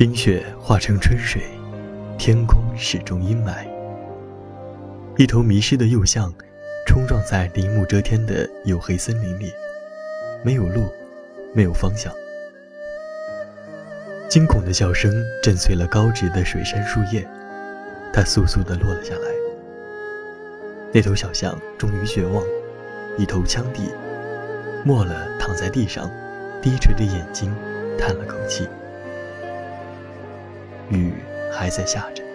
冰雪化成春水，天空始终阴霾。一头迷失的幼象，冲撞在林木遮天的黝黑森林里，没有路，没有方向。惊恐的叫声震碎了高直的水杉树叶，它簌簌地落了下来。那头小象终于绝望，一头枪地，没了，躺在地上，低垂着眼睛，叹了口气。还在下着。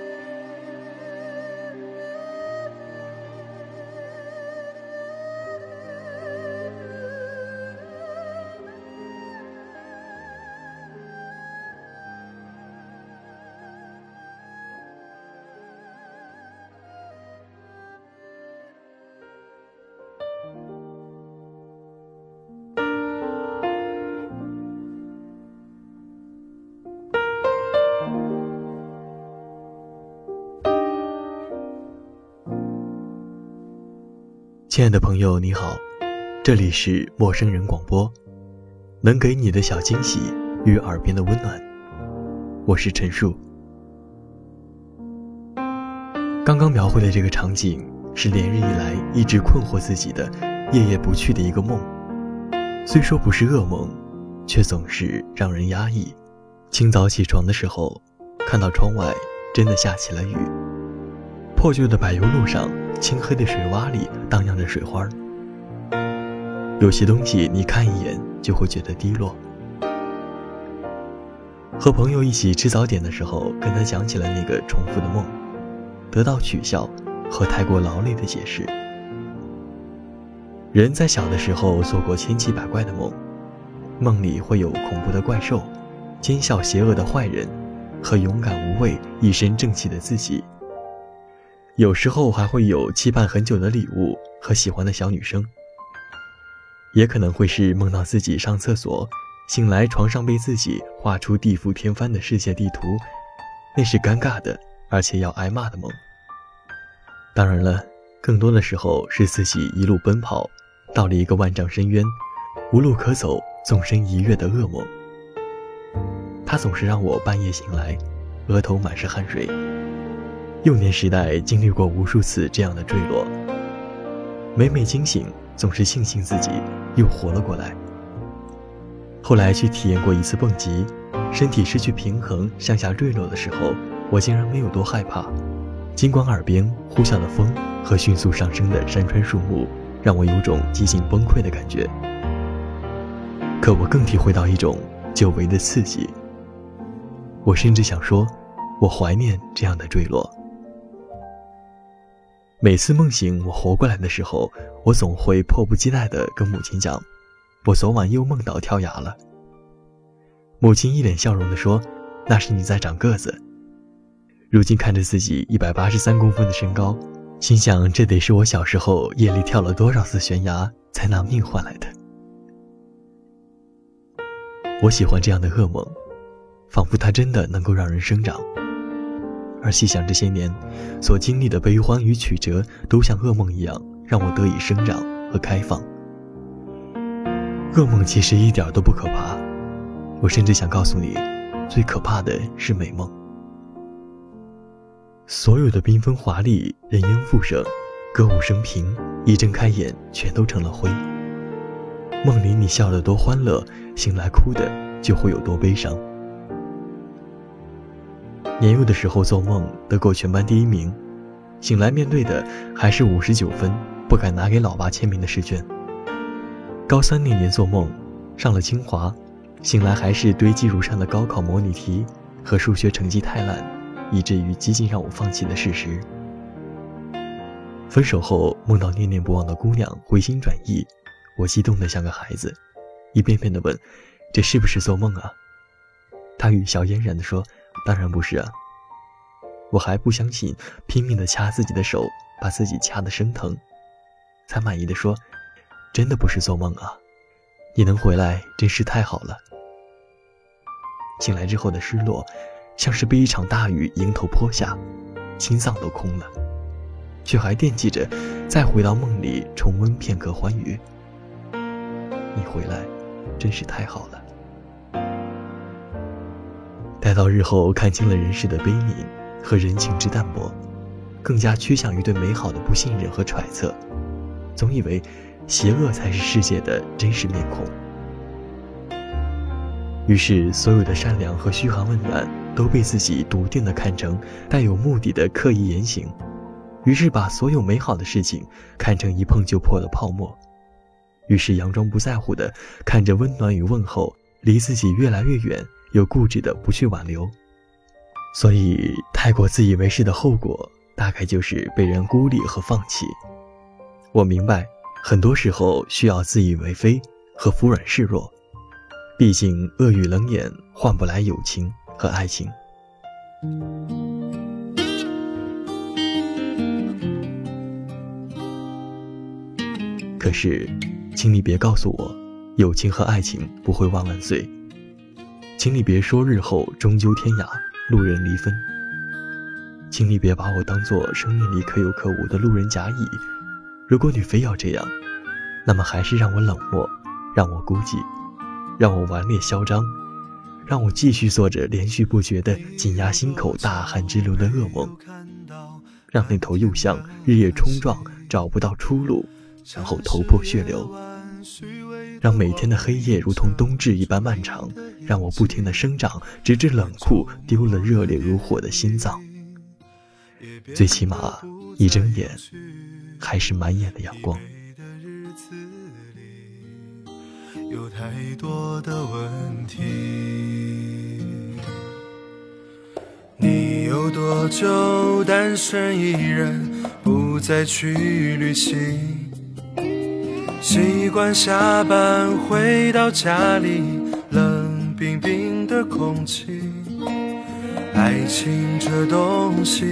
亲爱的朋友，你好，这里是陌生人广播，能给你的小惊喜与耳边的温暖，我是陈树。刚刚描绘的这个场景是连日以来一直困惑自己的、夜夜不去的一个梦，虽说不是噩梦，却总是让人压抑。清早起床的时候，看到窗外真的下起了雨，破旧的柏油路上。青黑的水洼里荡漾着水花有些东西你看一眼就会觉得低落。和朋友一起吃早点的时候，跟他讲起了那个重复的梦，得到取笑和太过劳累的解释。人在小的时候做过千奇百怪的梦，梦里会有恐怖的怪兽、奸笑邪恶的坏人，和勇敢无畏、一身正气的自己。有时候还会有期盼很久的礼物和喜欢的小女生，也可能会是梦到自己上厕所，醒来床上被自己画出地覆天翻的世界地图，那是尴尬的，而且要挨骂的梦。当然了，更多的时候是自己一路奔跑，到了一个万丈深渊，无路可走，纵身一跃的噩梦。它总是让我半夜醒来，额头满是汗水。幼年时代经历过无数次这样的坠落，每每惊醒，总是庆幸自己又活了过来。后来去体验过一次蹦极，身体失去平衡向下坠落的时候，我竟然没有多害怕。尽管耳边呼啸的风和迅速上升的山川树木让我有种几近崩溃的感觉，可我更体会到一种久违的刺激。我甚至想说，我怀念这样的坠落。每次梦醒我活过来的时候，我总会迫不及待地跟母亲讲：“我昨晚又梦到跳崖了。”母亲一脸笑容地说：“那是你在长个子。”如今看着自己一百八十三公分的身高，心想这得是我小时候夜里跳了多少次悬崖才拿命换来的。我喜欢这样的噩梦，仿佛它真的能够让人生长。而细想这些年所经历的悲欢与曲折，都像噩梦一样，让我得以生长和开放。噩梦其实一点都不可怕，我甚至想告诉你，最可怕的是美梦。所有的缤纷华丽、人烟复生、歌舞升平，一睁开眼全都成了灰。梦里你笑得多欢乐，醒来哭的就会有多悲伤。年幼的时候做梦得过全班第一名，醒来面对的还是五十九分，不敢拿给老爸签名的试卷。高三那年做梦上了清华，醒来还是堆积如山的高考模拟题和数学成绩太烂，以至于几近让我放弃的事实。分手后梦到念念不忘的姑娘回心转意，我激动得像个孩子，一遍遍的问：“这是不是做梦啊？”她语笑嫣然的说：“当然不是啊。”我还不相信，拼命的掐自己的手，把自己掐得生疼，才满意的说：“真的不是做梦啊，你能回来真是太好了。”醒来之后的失落，像是被一场大雨迎头泼下，心脏都空了，却还惦记着再回到梦里重温片刻欢愉。你回来，真是太好了。待到日后看清了人世的悲悯和人情之淡薄，更加趋向于对美好的不信任和揣测，总以为邪恶才是世界的真实面孔。于是，所有的善良和嘘寒问暖都被自己笃定地看成带有目的的刻意言行，于是把所有美好的事情看成一碰就破的泡沫，于是佯装不在乎地看着温暖与问候离自己越来越远，又固执的不去挽留。所以，太过自以为是的后果，大概就是被人孤立和放弃。我明白，很多时候需要自以为非和服软示弱。毕竟，恶语冷眼换不来友情和爱情。可是，请你别告诉我，友情和爱情不会万万岁。请你别说日后终究天涯，路人离分。请你别把我当做生命里可有可无的路人甲乙。如果你非要这样，那么还是让我冷漠，让我孤寂。让我顽劣嚣张，让我继续做着连续不绝的紧压心口大汗直流的噩梦，让那头幼象日夜冲撞找不到出路，然后头破血流，让每天的黑夜如同冬至一般漫长，让我不停的生长，直至冷酷丢了热烈如火的心脏。最起码一睁眼，还是满眼的阳光。有太多的问题。你有多久单身一人，不再去旅行？习惯下班回到家里，冰冰的空气。爱情这东西，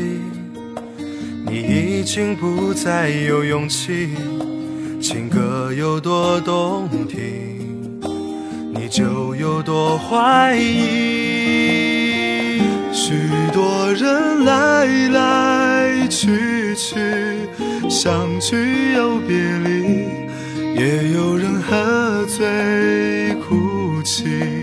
你已经不再有勇气。情歌有多动听？你就有多怀疑，许多人来来去去，相聚又别离，也有人喝醉哭泣，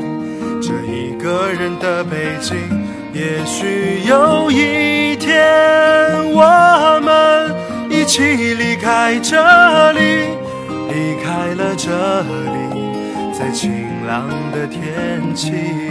这一个人的北京。也许有一天，我们一起离开这里，离开了这里。在晴朗的天气。